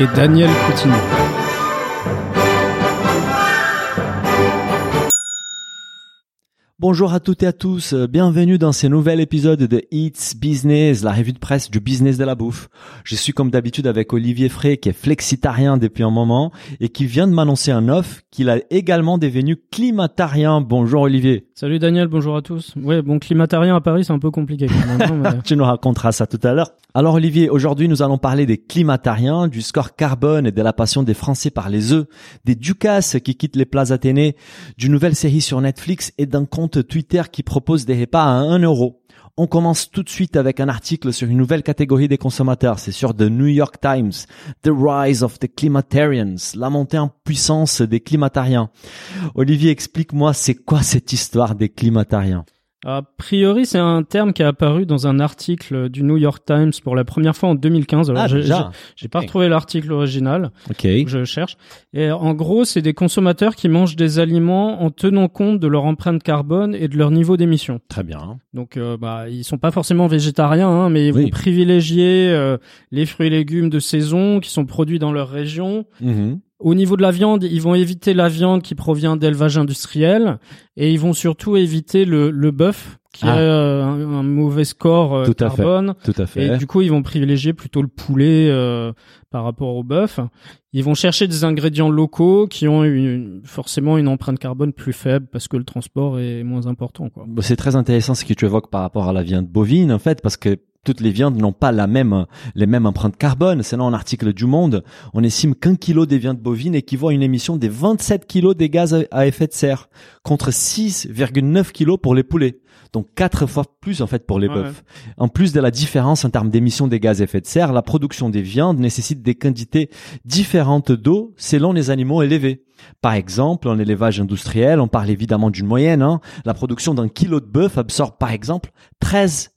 Et Daniel Coutinho. Bonjour à toutes et à tous, bienvenue dans ce nouvel épisode de It's Business, la revue de presse du business de la bouffe. Je suis comme d'habitude avec Olivier Frey qui est flexitarien depuis un moment et qui vient de m'annoncer un offre qu'il a également devenu climatarien. Bonjour Olivier. Salut Daniel, bonjour à tous. Ouais, bon, climatarien à Paris, c'est un peu compliqué quand même. hein, mais- Tu nous raconteras ça tout à l'heure. Alors Olivier, aujourd'hui nous allons parler des climatariens, du score carbone et de la passion des Français par les œufs, des Ducasse qui quittent les places Athénées, d'une nouvelle série sur Netflix et d'un compte Twitter qui propose des repas à 1 euro. On commence tout de suite avec un article sur une nouvelle catégorie des consommateurs. C'est sur The New York Times. The Rise of the Climatarians. La montée en puissance des climatariens. Olivier, explique-moi, c'est quoi cette histoire des climatariens? A priori, c'est un terme qui est apparu dans un article du New York Times pour la première fois en 2015. Alors, Ah, j'ai- pas retrouvé l'article original, Ok. je cherche. Et en gros, c'est des consommateurs qui mangent des aliments en tenant compte de leur empreinte carbone et de leur niveau d'émission. Très bien. Donc, euh, bah, ils sont pas forcément végétariens, hein, mais ils Oui. vont privilégier euh, les fruits et légumes de saison qui sont produits dans leur région. Mhm. Au niveau de la viande, ils vont éviter la viande qui provient d'élevage industriel et ils vont surtout éviter le, le bœuf qui Ah. a euh, un, un mauvais score euh, Tout à fait. carbone. Tout à fait. Et du coup, ils vont privilégier plutôt le poulet euh, par rapport au bœuf. Ils vont chercher des ingrédients locaux qui ont une, forcément une empreinte carbone plus faible parce que le transport est moins important. Quoi. Bon, C'est très intéressant ce que tu évoques par rapport à la viande bovine, en fait, parce que toutes les viandes n'ont pas la même, les mêmes empreintes carbone. C'est un article du Monde. On estime qu'un kilo des viandes bovines équivaut à une émission de 27 kilos des gaz à effet de serre, contre 6,9 kilos pour les poulets. Donc quatre fois plus en fait pour les Ouais, bœufs. En plus de la différence en termes d'émissions des gaz à effet de serre, la production des viandes nécessite des quantités différentes d'eau selon les animaux élevés. Par exemple, en élevage industriel, on parle évidemment d'une moyenne. hein. La production d'un kilo de bœuf absorbe par exemple 13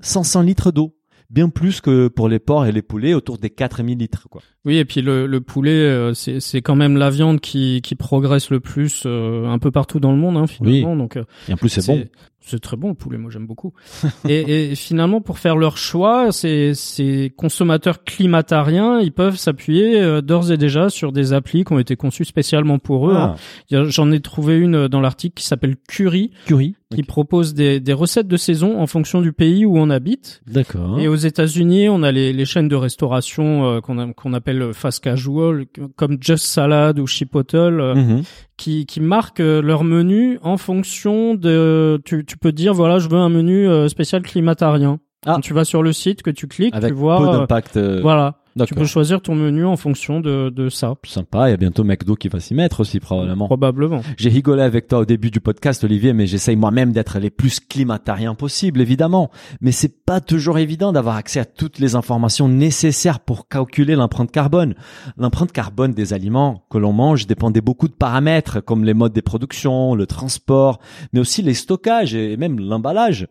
500 litres d'eau. Bien plus que pour les porcs et les poulets, autour des 4000 litres. Quoi. Oui, et puis le, le poulet, euh, c'est c'est quand même la viande qui, qui progresse le plus euh, un peu partout dans le monde, hein, finalement. Donc, euh, Et en plus, c'est bon. C'est très bon le poulet, moi j'aime beaucoup. et, et finalement, pour faire leur choix, ces, ces consommateurs climatariens, ils peuvent s'appuyer euh, d'ores et déjà sur des applis qui ont été conçues spécialement pour eux. hein. Ah, J'en ai trouvé une dans l'article qui s'appelle Curie, curry. qui propose des, des recettes de saison en fonction du pays où on habite. D'accord. Et aux États-Unis, on a les, les chaînes de restauration euh, qu'on appelle fast casual, comme Just Salad ou Chipotle, euh, Mhm. Qui, qui marquent euh, leur menu en fonction de. Tu, tu peux dire voilà, je veux un menu euh, spécial climatarien. Ah. Quand tu vas sur le site, que tu cliques, Avec tu vois. peu euh, d'impact. euh, voilà. Tu peux choisir ton menu en fonction de, de ça, Sympa. Il y a bientôt McDo qui va s'y mettre aussi probablement. probablement. J'ai rigolé avec toi au début du podcast, Olivier, mais j'essaye moi-même d'être les plus climatariens possible, évidemment. Mais c'est pas toujours évident d'avoir accès à toutes les informations nécessaires pour calculer l'empreinte carbone. L'empreinte carbone des aliments que l'on mange dépend de beaucoup de paramètres, comme les modes de production, le transport, mais aussi les stockages et même l'emballage.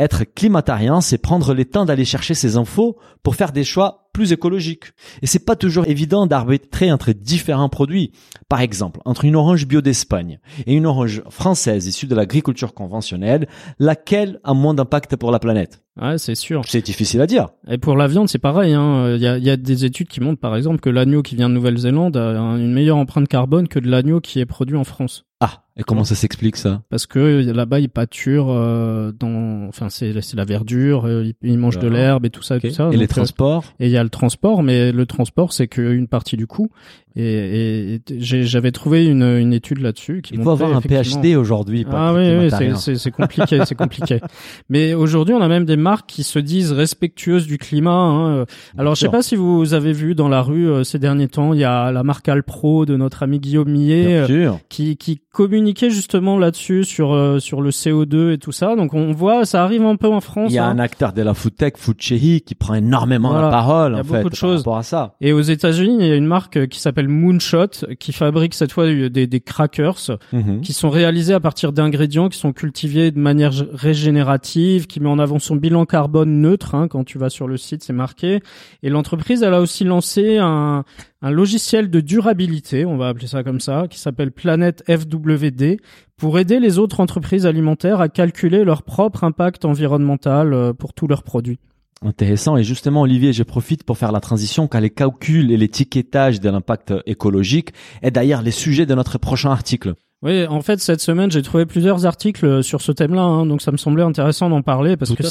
Être climatarien, c'est prendre le temps d'aller chercher ces infos pour faire des choix plus écologiques. Et c'est pas toujours évident d'arbitrer entre différents produits. Par exemple, entre une orange bio d'Espagne et une orange française issue de l'agriculture conventionnelle, laquelle a moins d'impact pour la planète? Ouais, c'est sûr. C'est difficile à dire. Et pour la viande, c'est pareil. hein. Il y, a, il y a des études qui montrent, par exemple, que l'agneau qui vient de Nouvelle-Zélande a une meilleure empreinte carbone que de l'agneau qui est produit en France. Ah, et comment ça s'explique ça? Parce que euh, là-bas, ils pâturent euh, dans, enfin, c'est c'est la verdure, euh, ils, ils mangent de D'accord. l'herbe et tout ça, tout ça. Et Donc, les euh, transports? et il y a le transport, mais le transport, c'est qu'une partie du coût. Et, et- et j'avais trouvé une, une étude là-dessus qui Il faut avoir un PhD aujourd'hui. Ah oui, oui, c'est- compliqué, c'est compliqué. Mais aujourd'hui, on a même des marques qui se disent respectueuses du climat. hein. Alors, je sais pas si vous avez vu dans la rue euh, ces derniers temps, il y a la marque Alpro de notre ami Guillaume Millet euh, qui, qui communique communiqué justement là-dessus sur euh, sur le CO2 et tout ça. Donc on voit, ça arrive un peu en France. Il y a hein. un acteur de la food tech, qui prend énormément Voilà. la parole, Il y a en beaucoup fait, de par choses. rapport à ça. Et aux États-Unis, il y a une marque qui s'appelle Moonshot qui fabrique cette fois des, des crackers Mhm. qui sont réalisés à partir d'ingrédients qui sont cultivés de manière régénérative, qui met en avant son bilan carbone neutre. hein, quand tu vas sur le site, c'est marqué. Et l'entreprise, elle a aussi lancé un, un logiciel de durabilité, on va appeler ça comme ça, qui s'appelle Planète FWD, pour aider les autres entreprises alimentaires à calculer leur propre impact environnemental euh, pour tous leurs produits. Intéressant. Et justement, Olivier, je profite pour faire la transition car les calculs et l'étiquetage de l'impact écologique est d'ailleurs les sujets de notre prochain article. Oui, en fait, cette semaine, j'ai trouvé plusieurs articles sur ce thème-là, hein, donc ça me semblait intéressant d'en parler parce Tout que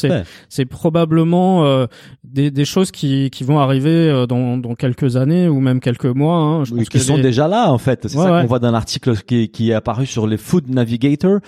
c'est probablement euh, des, des choses qui, qui vont arriver euh, dans, dans quelques années ou même quelques mois. Hein. Je Oui, qui sont les- déjà là en fait. C'est Ouais, ça ouais. qu'on voit dans l'article qui, qui est apparu sur les Food Navigator.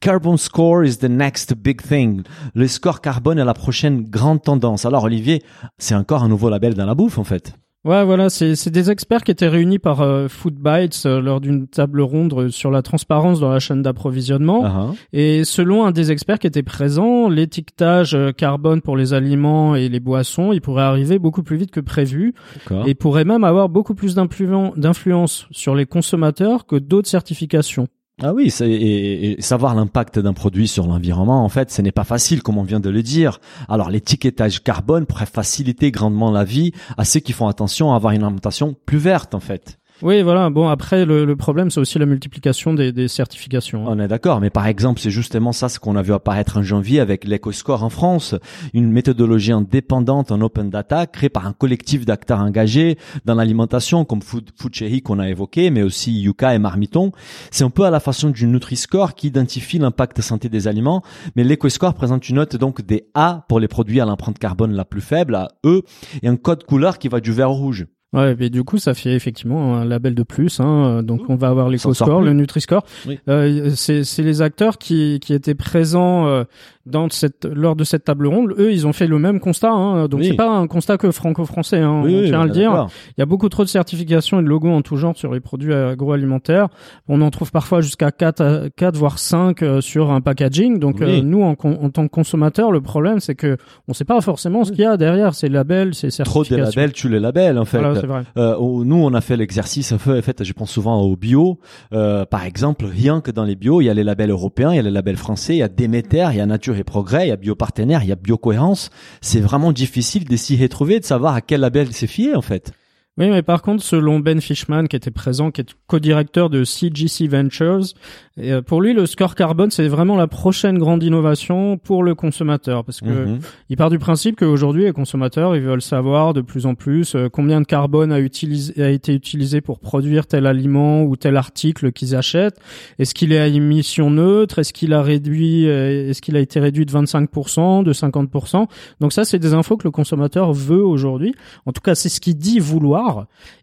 Carbon score is the next big thing. Le score carbone est la prochaine grande tendance. Alors Olivier, c'est encore un nouveau label dans la bouffe en fait. Ouais, voilà, c'est c'est des experts qui étaient réunis par euh, Food euh, lors d'une table ronde euh, sur la transparence dans la chaîne d'approvisionnement. Ah, ah. Et selon un des experts qui était présent, l'étiquetage euh, carbone pour les aliments et les boissons, il pourrait arriver beaucoup plus vite que prévu et pourrait même avoir beaucoup plus d'influen- d'influence sur les consommateurs que d'autres certifications. Ah oui, et savoir l'impact d'un produit sur l'environnement, en fait, ce n'est pas facile, comme on vient de le dire. Alors, l'étiquetage carbone pourrait faciliter grandement la vie à ceux qui font attention à avoir une alimentation plus verte, en fait. Oui, voilà. Bon, après, le, le problème, c'est aussi la multiplication des, des certifications. hein. On est d'accord, mais par exemple, c'est justement ça ce qu'on a vu apparaître en janvier avec l'EcoScore en France, une méthodologie indépendante en open data créée par un collectif d'acteurs engagés dans l'alimentation comme Food, Food Cherry qu'on a évoqué, mais aussi Yuka et Marmiton. C'est un peu à la façon du Nutri-Score qui identifie l'impact santé des aliments, mais l'EcoScore présente une note donc des A pour les produits à l'empreinte carbone la plus faible, à E, et un code couleur qui va du vert au rouge. Ouais, et du coup, ça fait effectivement un label de plus. Hein. Donc, on va avoir plus. le Nutri-Score. Oui. Euh, c'est c'est les acteurs qui, qui étaient présents euh, dans cette, lors de cette table ronde. Eux, ils ont fait le même constat. Hein. Donc, Oui. c'est pas un constat que franco-français. Hein. Oui, on oui, tient à le dire. Il y a beaucoup trop de certifications et de logos en tout genre sur les produits agroalimentaires. On en trouve parfois jusqu'à 4, à- 4 voire 5 euh, sur un packaging. Donc euh, nous, en, tant que consommateurs, le problème, c'est que on sait pas forcément ce qu'il y a derrière ces labels, ces Trop certifications. de labels, tu les labels, en fait. Voilà, vrai. Euh, nous, on a fait l'exercice, en fait, je pense souvent au bio. Euh, par exemple, rien que dans les bio, il y a les labels européens, il y a les labels français, il y a Déméter, il y a Nature et Progrès, il y a Biopartenaire, il y a Biocohérence. C'est vraiment difficile de s'y retrouver, de savoir à quel label c'est fié, en fait. Oui, mais par contre, selon Ben Fishman, qui était présent, qui est co-directeur de CGC Ventures, euh, pour lui, le score carbone, c'est vraiment la prochaine grande innovation pour le consommateur, parce que Mhm. il part du principe qu'aujourd'hui, les consommateurs, ils veulent savoir de plus en plus euh, combien de carbone a, utilisé, a été utilisé pour produire tel aliment ou tel article qu'ils achètent. Est-ce qu'il est à émission neutre? Est-ce qu'il a réduit euh, Est-ce qu'il a été réduit de 25%, de 50% Donc ça, c'est des infos que le consommateur veut aujourd'hui. En tout cas, c'est ce qu'il dit vouloir.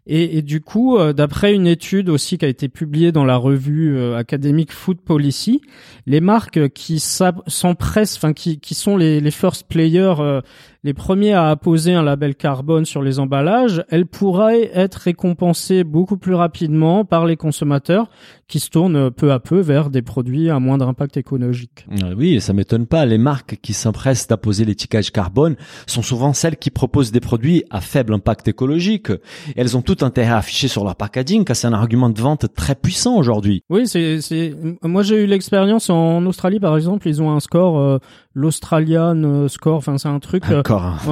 Et, du coup, euh, d'après une étude aussi qui a été publiée dans la revue euh, académique Food Policy, les marques qui s'empressent, enfin qui, qui sont les, les first players, euh, les premiers à apposer un label carbone sur les emballages, elles pourraient être récompensées beaucoup plus rapidement par les consommateurs qui se tournent peu à peu vers des produits à moindre impact écologique. Euh, Oui, ça m'étonne pas. Les marques qui s'empressent d'apposer l'étiquetage carbone sont souvent celles qui proposent des produits à faible impact écologique. Et elles ont tout intérêt à afficher sur leur packaging, car c'est un argument de vente très puissant aujourd'hui. Oui, c'est, c'est, moi j'ai eu l'expérience en Australie par exemple, ils ont un score, euh, l'Australian euh, score, enfin c'est un truc. euh,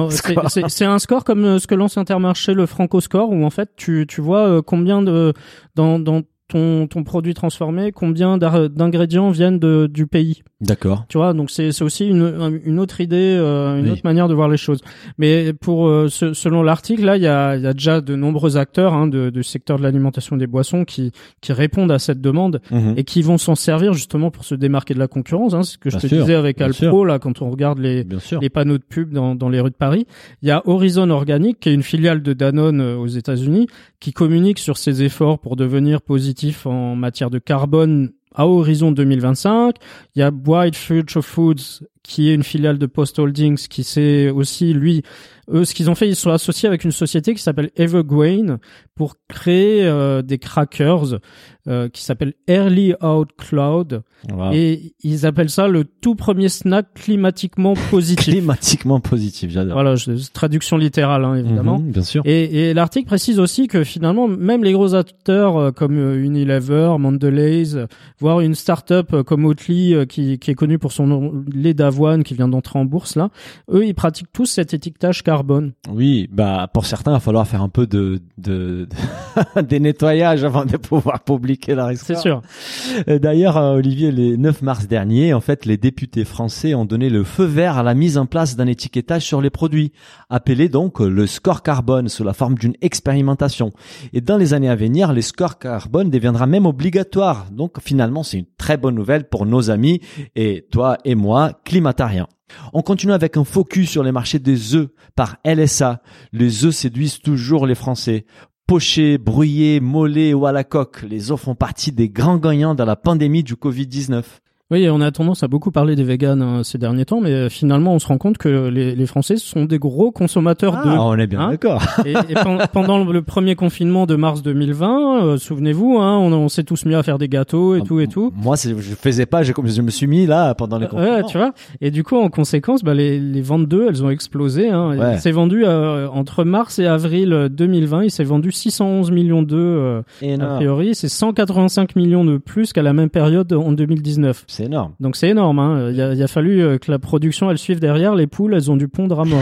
c'est- un score comme euh, ce que lance Intermarché, le Franco Score, où en fait tu, tu vois combien de dans, dans ton, ton produit transformé, combien d'ingrédients viennent de, du pays. D'accord. Tu vois, donc c'est aussi une, une autre idée, euh, une Oui. autre manière de voir les choses. Mais pour euh, ce- selon l'article, là, il y a, y a déjà de nombreux acteurs hein, de, du secteur de l'alimentation des boissons qui qui répondent à cette demande Mhm. et qui vont s'en servir justement pour se démarquer de la concurrence. Hein, c'est ce que je Bien te sûr, disais avec Alpro là, quand on regarde les sûr. les panneaux de pub dans, dans les rues de Paris. Il y a Horizon Organic, qui est une filiale de Danone euh, aux États-Unis, qui communique sur ses efforts pour devenir positif en matière de carbone à horizon 2025. Il y a Bright Future Foods qui est une filiale de Post Holdings, qui s'est aussi lui eux, ce qu'ils ont fait, ils sont associés avec une société qui s'appelle Evergreen pour créer euh, des crackers euh, qui s'appellent Early Out Cloud. Wow. Et ils appellent ça le tout premier snack climatiquement positif. Climatiquement positif, j'adore. voilà, je- traduction littérale, hein, évidemment. Mhm, bien sûr. Et, et l'article précise aussi que finalement, même les gros acteurs euh, comme Unilever, Mondelez, voire une start-up comme Oatly qui, qui est connue pour son lait d'avoine qui vient d'entrer en bourse là, eux ils pratiquent tous cet étiquetage carbone. Oui, bah pour certains, il va falloir faire un peu de, de, de- des nettoyages avant de pouvoir publier la C'est histoire. sûr. Euh, D'ailleurs, euh, Olivier, le 9 mars dernier, en fait, les députés français ont donné le feu vert à la mise en place d'un étiquetage sur les produits, appelé donc le score carbone sous la forme d'une expérimentation. Et dans les années à venir, les scores carbone deviendra même obligatoire. Donc finalement, c'est une très bonne nouvelle pour nos amis et toi et moi, On continue avec un focus sur les marchés des œufs par LSA. Les œufs séduisent toujours les Français. Pochés, brouillés, mollets ou à la coque, les œufs font partie des grands gagnants dans la pandémie du Covid-19. Oui, on a tendance à beaucoup parler des véganes hein, ces derniers temps, mais euh, finalement on se rend compte que les, les Français sont des gros consommateurs Ah, d'œufs. on est bien Hein d'accord. Et, et pen- pendant le premier confinement de mars 2020, euh, souvenez-vous, hein, on, on s'est tous mis à faire des gâteaux et tout et tout. Moi, je faisais pas, je, je me suis mis là pendant les Euh, confinements. Ouais, tu vois. Et du coup, en conséquence, bah, les, les ventes d'œufs, elles ont explosé. Hein. Ouais. Il s'est vendu euh, entre mars et avril euh, 2020, il s'est vendu 611 millions d'œufs. euh, a priori, c'est 185 millions de plus qu'à la même période en 2019. C'est énorme. Donc c'est énorme. Hein. Il, a, il a fallu euh, que la production elle suive derrière. Les poules, elles ont dû pondre à mort.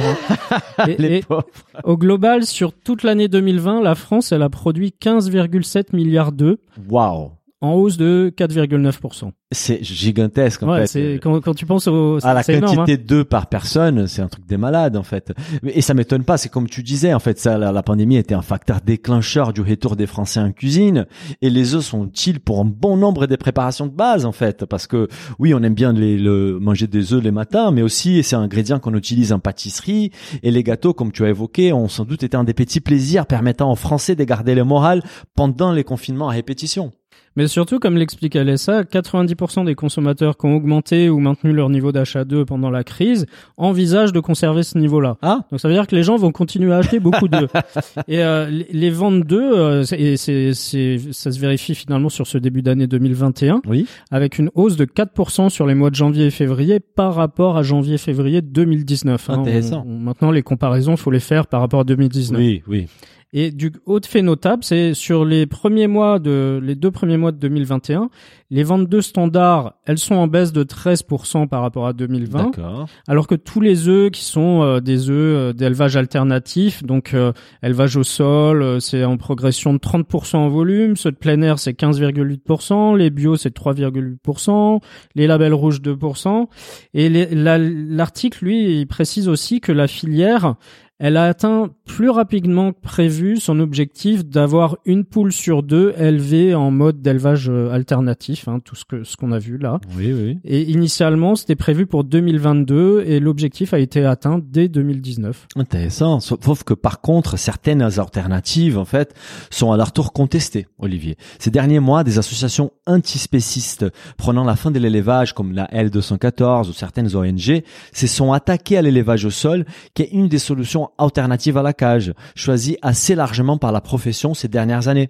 hein. Et- Les et pauvres. au global, sur toute l'année 2020, la France, elle a produit 15,7 milliards d'œufs, Waouh. En hausse de 4,9%. C'est gigantesque en Ouais, fait. c'est quand, quand tu penses au, à la énorme. hein. quantité d'œufs par personne, c'est un truc des malades en fait. Et ça m'étonne pas, c'est comme tu disais en fait, ça, la, la pandémie était un facteur déclencheur du retour des Français en cuisine. Et les œufs sont utiles pour un bon nombre des préparations de base en fait, parce que oui, on aime bien les, le, manger des œufs les matins, mais aussi c'est un ingrédient qu'on utilise en pâtisserie. Et les gâteaux, comme tu as évoqué, ont sans doute été un des petits plaisirs permettant aux Français de garder le moral pendant les confinements à répétition. Mais surtout, comme l'explique Alessa, 90% des consommateurs qui ont augmenté ou maintenu leur niveau d'achat d'œufs pendant la crise envisagent de conserver ce niveau-là. Ah, Donc ça veut dire que les gens vont continuer à acheter beaucoup d'œufs. et euh, les- les ventes d'œufs, euh, et c'est, ça se vérifie finalement sur ce début d'année 2021, oui. avec une hausse de 4% sur les mois de janvier et février par rapport à janvier-février 2019. hein. Intéressant. On- on- maintenant, les comparaisons, faut les faire par rapport à 2019. Oui, oui. Et du autre fait notable, c'est sur les premiers mois de les deux premiers mois de 2021, les ventes de standards, elles sont en baisse de 13% par rapport à 2020, D'accord. alors que tous les œufs qui sont euh, des œufs euh, d'élevage alternatif, donc euh, élevage au sol, euh, c'est en progression de 30% en volume, ceux de plein air c'est 15,8%, les bio c'est 3,8%, les labels rouges 2%, et la- l'article lui il précise aussi que la filière elle a atteint plus rapidement que prévu son objectif d'avoir une poule sur deux élevée en mode d'élevage euh, alternatif, hein, tout ce que ce qu'on a vu là. Oui, oui. Et initialement, c'était prévu pour 2022 et l'objectif a été atteint dès 2019. Intéressant. Sauf que par contre, certaines alternatives, en fait, sont à leur tour contestées, Olivier. Ces derniers mois, des associations antispécistes prenant la fin de l'élevage, comme la L214 ou certaines ONG, se sont attaquées à l'élevage au sol, qui est une des solutions alternatives à la cage, choisie assez largement par la profession ces dernières années.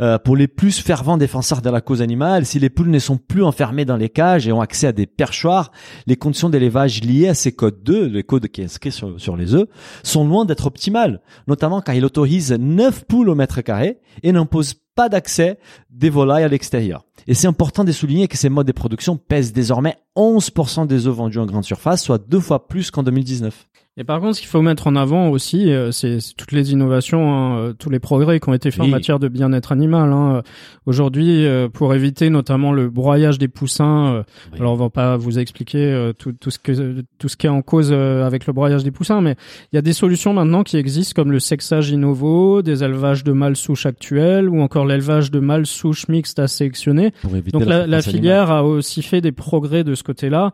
Euh, pour les plus fervents défenseurs de la cause animale, si les poules ne sont plus enfermées dans les cages et ont accès à des perchoirs, les conditions d'élevage liées à ces codes 2, les codes qui est inscrit sur, sur les œufs, sont loin d'être optimales, notamment car il autorise 9 poules au mètre carré et n'impose pas d'accès des volailles à l'extérieur. Et c'est important de souligner que ces modes de production pèsent désormais 11% des œufs vendus en grande surface, soit deux fois plus qu'en 2019. Et par contre, ce qu'il faut mettre en avant aussi, euh, c'est toutes les innovations, hein, euh, tous les progrès qui ont été faits Oui. en matière de bien-être animal. hein. Aujourd'hui, euh, pour éviter notamment le broyage des poussins, Oui. alors on va pas vous expliquer tout, tout ce que tout ce qui est en cause avec le broyage des poussins, mais il y a des solutions maintenant qui existent comme le sexage innovo, des élevages de mâles souches actuels ou encore l'élevage de mâles souches mixtes à sélectionner consommé. Pour éviter Donc la, filière a aussi fait des progrès de ce côté-là.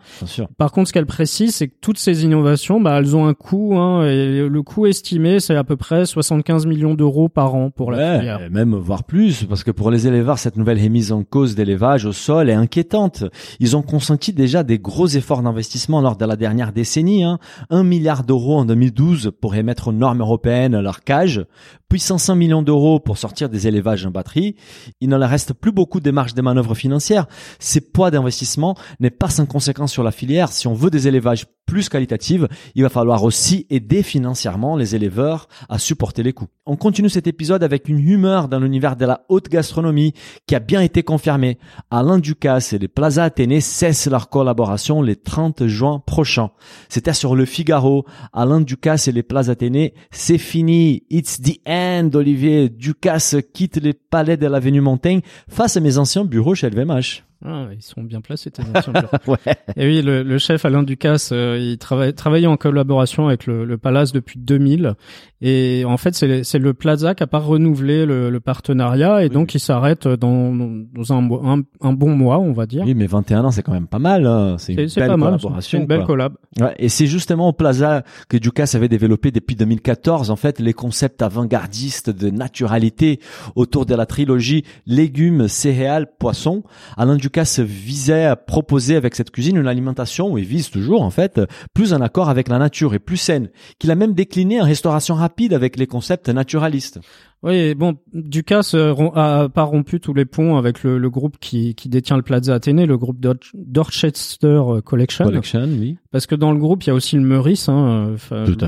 Par contre, ce qu'elle précise, c'est que toutes ces innovations, bah, elles ont un coût. Hein, et le coût estimé, c'est à peu près 75 millions d'euros par an pour la Ouais, filière. et même voire plus, parce que pour les éleveurs, cette nouvelle remise en cause d'élevage au sol est inquiétante. Ils ont consenti déjà des gros efforts d'investissement lors de la dernière décennie. Hein. 1 milliard d'euros en 2012 pour émettre aux normes européennes leur cage, puis 105 millions d'euros pour sortir des élevages en batterie. Il ne leur reste plus beaucoup de marge de manœuvre financière. Ces poids d'investissement n'est pas sans conséquence sur la filière. Si on veut des élevages plus qualitatifs, il va falloir aussi aider financièrement les éleveurs à supporter les coûts. On continue cet épisode avec une humeur dans l'univers de la haute gastronomie qui a bien été confirmée. Alain Ducasse et les Plaza Athénée cessent leur collaboration le 30 juin prochain. C'était sur le Figaro. Alain Ducasse et les Plaza Athénée, c'est fini. It's the end, Olivier. Ducasse quitte les palais de l'avenue Montaigne face à mes anciens bureaux chez LVMH. Ah, ils sont bien placés, tes anciens. Ouais. Et oui, le, le chef Alain Ducasse, euh, il travaille, travaillait en collaboration avec le, le Palace depuis 2000. Et en fait, c'est le Plaza qui a pas renouvelé le, le partenariat et donc il s'arrête dans, dans un, un, un bon mois, on va dire. Oui, mais 21 ans, c'est quand même pas mal. hein. C'est une belle collaboration. c'est une belle collab. Ouais, et c'est justement au Plaza que Ducasse avait développé depuis 2014 en fait les concepts avant-gardistes de naturalité autour de la trilogie légumes, céréales, poissons. Alain Ducasse visait à proposer avec cette cuisine une alimentation, il vise toujours en fait, plus en accord avec la nature et plus saine, qu'il a même décliné en restauration rapide avec les concepts naturalistes. Oui, bon, Ducasse euh, a pas rompu tous les ponts avec le, le groupe qui, qui détient le Plaza Athénée, le groupe Dor- Dorchester euh, Collection. Collection, oui. Parce que dans le groupe, il y a aussi le Meurice, hein,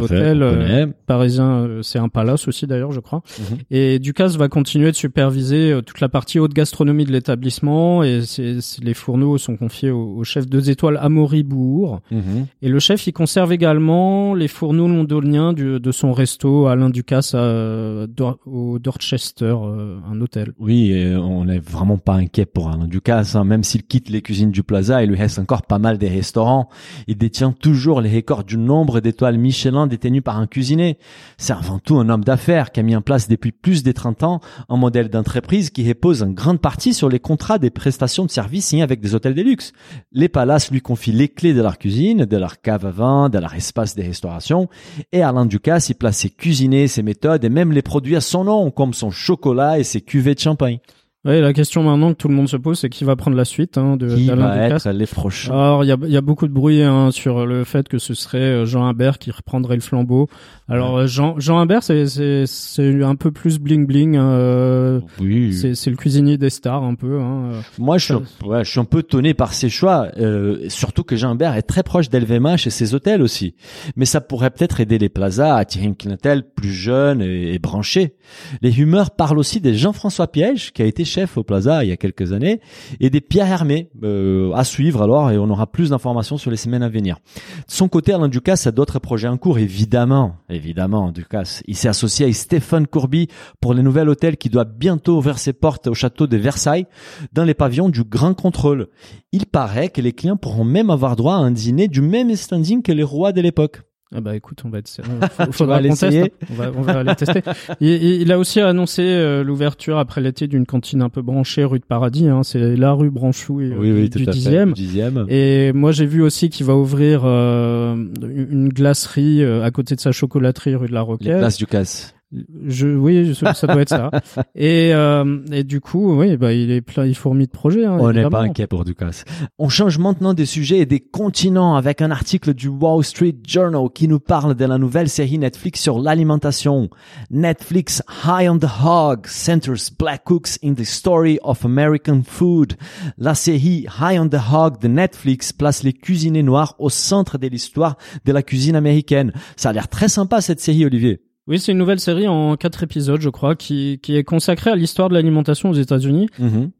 l'hôtel euh, parisien, c'est un palace aussi d'ailleurs, je crois. Mhm. Et Ducasse va continuer de superviser toute la partie haute gastronomie de l'établissement et c'est- les fourneaux sont confiés au, au chef deux étoiles Amaury Bourg. Mhm. Et le chef, il conserve également les fourneaux londoniens du- de son resto Alain Ducasse à, au Dorchester, euh, un hôtel. Oui, on n'est vraiment pas inquiet pour Alain Ducasse. Hein. Même s'il quitte les cuisines du Plaza, il lui reste encore pas mal des restaurants. Il détient toujours les records du nombre d'étoiles Michelin détenues par un cuisinier. C'est avant tout un homme d'affaires qui a mis en place depuis plus de 30 ans un modèle d'entreprise qui repose en grande partie sur les contrats des prestations de services signés avec des hôtels de luxe. Les palaces lui confient les clés de leur cuisine, de leur cave à vin, de leur espace de restauration. Et Alain Ducasse y place ses cuisiniers, ses méthodes et même les produits à son nom, comme son chocolat et ses cuvées de champagne. Ouais, la question maintenant que tout le monde se pose, c'est qui va prendre la suite hein, de Qui va Ducasse. être les prochains Alors, il y a, il y a beaucoup de bruit hein, sur le fait que ce serait euh, Jean Imbert qui reprendrait le flambeau. Alors, euh, Jean, Jean Imbert, c'est, c'est, c'est un peu plus bling bling. hein, euh, Oui. c'est, c'est le cuisinier des stars un peu. Hein. euh. Moi, je suis, ouais, je suis un peu étonné par ses choix, euh, surtout que Jean Imbert est très proche d'LVMH et ses hôtels aussi. Mais ça pourrait peut-être aider les plazas à attirer une clientèle plus jeune et, et branchée. Les rumeurs parlent aussi de Jean-François Piège, qui a été chef au plaza il y a quelques années, et des Pierre Hermé euh, à suivre alors, et on aura plus d'informations sur les semaines à venir. De son côté, Alain Ducasse a d'autres projets en cours, évidemment. Évidemment, Ducasse. Il s'est associé à Stéphane Courby pour le nouvel hôtel qui doit bientôt ouvrir ses portes au château de Versailles dans les pavillons du Grand Contrôle. Il paraît que les clients pourront même avoir droit à un dîner du même standing que les rois de l'époque. Ah bah écoute, on va être, faut- faudra aller essayer hein. On va, on va aller tester. Il, il- il a aussi annoncé euh, l'ouverture après l'été d'une cantine un peu branchée rue de Paradis. Hein. C'est la rue Branchou euh, du, du 10e. dixième. Et moi, j'ai vu aussi qu'il va ouvrir euh, une glacerie euh, à côté de sa chocolaterie rue de la Les Roquette. places Ducasse. Je, oui, je- ça doit être ça. Et, euh, et du coup, oui, bah, il est plein, il fourmille de projets. Hein, On n'est pas inquiet pour Ducasse. On change maintenant des sujets et des continents avec un article du Wall Street Journal qui nous parle de la nouvelle série Netflix sur l'alimentation. Netflix High on the Hog centers black cooks in the story of American food. La série High on the Hog de Netflix place les cuisiniers noirs au centre de l'histoire de la cuisine américaine. Ça a l'air très sympa cette série, Olivier. Oui, c'est une nouvelle série en quatre épisodes, je crois, qui, qui est consacrée à l'histoire de l'alimentation aux États-Unis.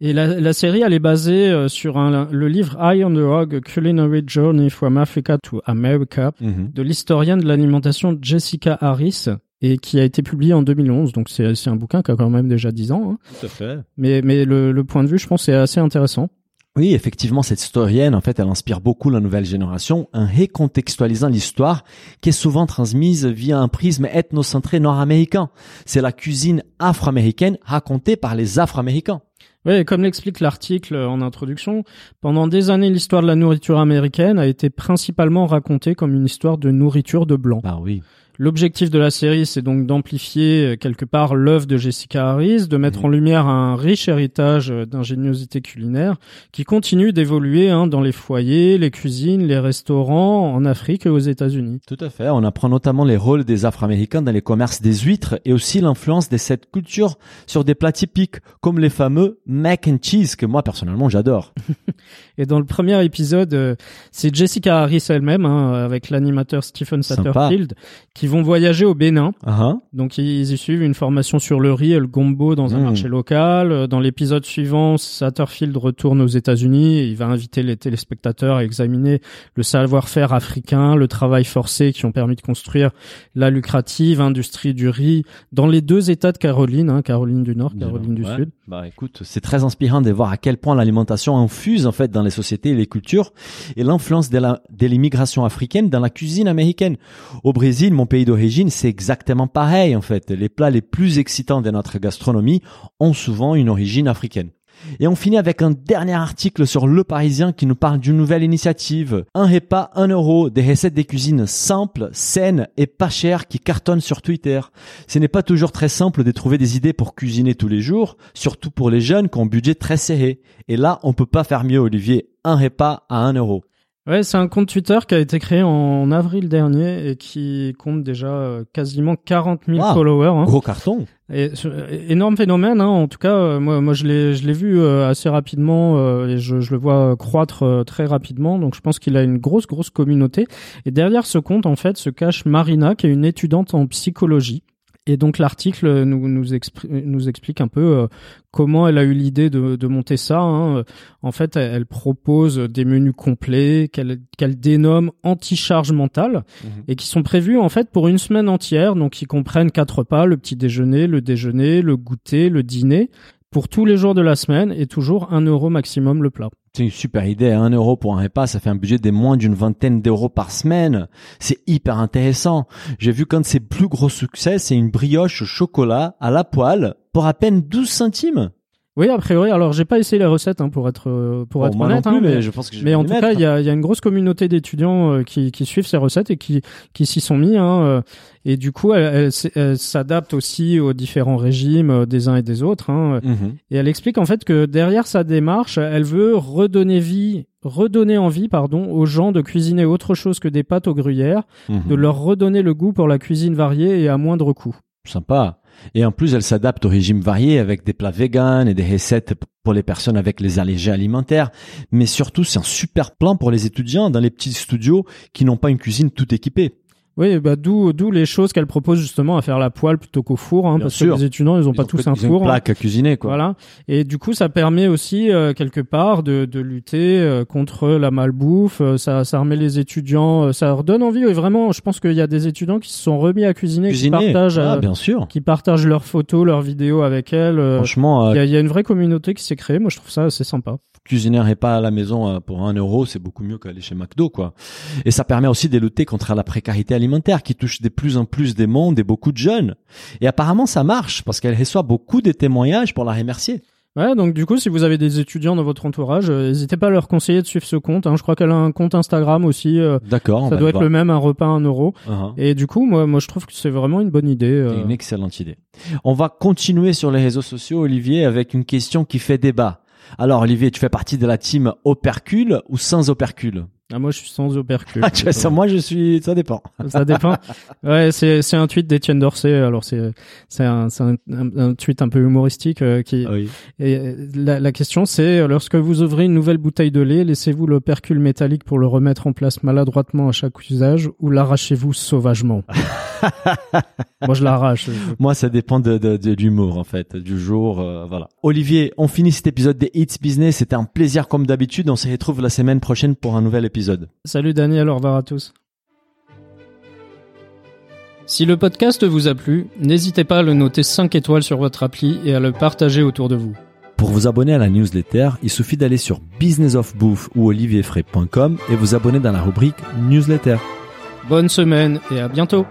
Et la, la série, elle est basée euh, sur un, le livre Eye on the Hog, Culinary Journey from Africa to America, de l'historienne de l'alimentation Jessica Harris, et qui a été publié en 2011. Donc c'est c'est un bouquin qui a quand même déjà 10 ans. hein. Tout à fait. Mais, mais le, le point de vue, je pense, est assez intéressant. Oui, effectivement, cette historienne, en fait, elle inspire beaucoup la nouvelle génération en recontextualisant l'histoire qui est souvent transmise via un prisme ethnocentré nord-américain. C'est la cuisine afro-américaine racontée par les afro-américains. Oui, comme l'explique l'article en introduction, pendant des années, l'histoire de la nourriture américaine a été principalement racontée comme une histoire de nourriture de blanc. Bah oui. L'objectif de la série, c'est donc d'amplifier euh, quelque part l'œuvre de Jessica Harris, de mettre Mhm. en lumière un riche héritage euh, d'ingéniosité culinaire qui continue d'évoluer hein, dans les foyers, les cuisines, les restaurants en Afrique et aux États-Unis. Tout à fait. On apprend notamment les rôles des Afro-Américains dans les commerces des huîtres et aussi l'influence de cette culture sur des plats typiques comme les fameux mac and cheese que moi personnellement j'adore. Et dans le premier épisode, euh, c'est Jessica Harris elle-même, hein, avec l'animateur Stephen Sympa. Satterfield, qui vont voyager au Bénin. Ah. Donc ils y suivent une formation sur le riz et le gombo dans un Mm. marché local. Euh, Dans l'épisode suivant, Satterfield retourne aux États-Unis et il va inviter les téléspectateurs à examiner le savoir-faire africain, le travail forcé qui ont permis de construire la lucrative industrie du riz dans les deux États de Caroline, hein, Caroline du Nord, Caroline du Ouais. Sud. Bah écoute, c'est très inspirant de voir à quel point l'alimentation infuse en fait dans les sociétés et les cultures et l'influence de l'immigration africaine dans la cuisine américaine. Au Brésil, mon pays d'origine, c'est exactement pareil en fait. Les plats les plus excitants de notre gastronomie ont souvent une origine africaine. Et on finit avec un dernier article sur Le Parisien qui nous parle d'une nouvelle initiative. Un repas, un euro, des recettes des cuisines simples, saines et pas chères qui cartonnent sur Twitter. Ce n'est pas toujours très simple de trouver des idées pour cuisiner tous les jours, surtout pour les jeunes qui ont un budget très serré. Et là, on peut pas faire mieux, Olivier. Un repas à un euro. Ouais, c'est un compte Twitter qui a été créé en avril dernier et qui compte déjà euh, quasiment 40 000 Wow. followers. hein. Gros carton. Et, euh, énorme phénomène, hein. en tout cas, euh, moi, moi je l'ai, je l'ai vu assez rapidement et je, je le vois croître très rapidement. Donc, je pense qu'il a une grosse, grosse communauté. Et derrière ce compte, en fait, se cache Marina, qui est une étudiante en psychologie. Et donc l'article nous nous, expri- nous explique un peu euh, comment elle a eu l'idée de, de monter ça. hein. En fait, elle, propose des menus complets qu'elle dénomme anti-charge mentale et qui sont prévus en fait pour une semaine entière. Donc ils comprennent quatre repas le petit déjeuner, le déjeuner, le goûter, le dîner pour tous les jours de la semaine et toujours un euro maximum le plat. C'est une super idée. Un euro pour un repas, ça fait un budget de moins d'une vingtaine d'euros par semaine. C'est hyper intéressant. J'ai vu qu'un de ses plus gros succès, c'est une brioche au chocolat à la poêle pour à peine 12 centimes. Oui, a priori. Alors j'ai pas essayé les recettes hein, pour être euh, pour Bon, être honnête. plus, hein, mais, mais- je pense que je Mais en tout cas, il y y a une grosse communauté d'étudiants euh, qui, qui suivent ces recettes et qui, qui s'y sont mis. Hein, euh, et du coup, elle, elle s- elle s'adapte aussi aux différents régimes euh, des uns et des autres. Hein. Mhm. Et elle explique en fait que derrière sa démarche, elle veut redonner vie, redonner envie, pardon, aux gens de cuisiner autre chose que des pâtes au gruyère, Mhm. de leur redonner le goût pour la cuisine variée et à moindre coût. Sympa. Et en plus, elle s'adapte au régime varié avec des plats véganes et des recettes pour les personnes avec les allergies alimentaires. Mais surtout, c'est un super plan pour les étudiants dans les petits studios qui n'ont pas une cuisine tout équipée. Oui, bah d'où d'où les choses qu'elle propose justement à faire la poêle plutôt qu'au four, hein, parce sûr. que les étudiants ils ont Ils pas ont tous un four. une hein. plaque à cuisiner, quoi. Voilà. Et du coup, ça permet aussi euh, quelque part de, de lutter euh, contre la malbouffe. Euh, Ça, ça remet les étudiants, euh, ça leur donne envie. Et vraiment, je pense qu'il y a des étudiants qui se sont remis à cuisiner, Cuisiner. qui partagent, Ah, euh, bien sûr. qui partagent leurs photos, leurs vidéos avec elle. euh, Franchement, Il y, y a une vraie communauté qui s'est créée. Moi, je trouve ça assez sympa. cuisiner un repas à la maison euh, pour un euro, c'est beaucoup mieux qu'aller chez McDo, quoi. Et ça permet aussi de lutter contre la précarité alimentaire qui touche de plus en plus des mondes et beaucoup de jeunes. Et apparemment, ça marche parce qu'elle reçoit beaucoup de témoignages pour la remercier. Ouais, donc du coup, si vous avez des étudiants dans votre entourage, euh, n'hésitez pas à leur conseiller de suivre ce compte. hein. Je crois qu'elle a un compte Instagram aussi. euh, D'accord. on ça doit être voir. le même, un repas, un euro. Uh-huh. Et du coup, moi, moi, je trouve que c'est vraiment une bonne idée. euh. Une excellente idée. On va continuer sur les réseaux sociaux, Olivier, avec une question qui fait débat. Alors, Olivier, tu fais partie de la team opercule ou sans opercule? Ah, moi, je suis sans opercule. Ah, tu vois, ça, moi, je suis, ça dépend. Ça dépend. Ouais, c'est c'est un tweet d'Étienne Dorsey. Alors c'est c'est un c'est un, un- tweet un peu humoristique euh, qui Oui. et euh, la, la question c'est euh, lorsque vous ouvrez une nouvelle bouteille de lait, laissez-vous l'opercule métallique pour le remettre en place maladroitement à chaque usage ou l'arrachez-vous sauvagement? Moi je l'arrache. Moi, ça dépend de, de, de l'humour, en fait, du jour, euh, voilà. Olivier, on finit cet épisode des Hits Business. C'était un plaisir comme d'habitude. On se retrouve la semaine prochaine pour un nouvel épisode. Salut Daniel, au revoir à tous. Si le podcast vous a plu, n'hésitez pas à le noter 5 étoiles sur votre appli et à le partager autour de vous. Pour vous abonner à la newsletter, il suffit d'aller sur businessofbouffe ou olivierfray.com et vous abonner dans la rubrique newsletter. Bonne semaine et à bientôt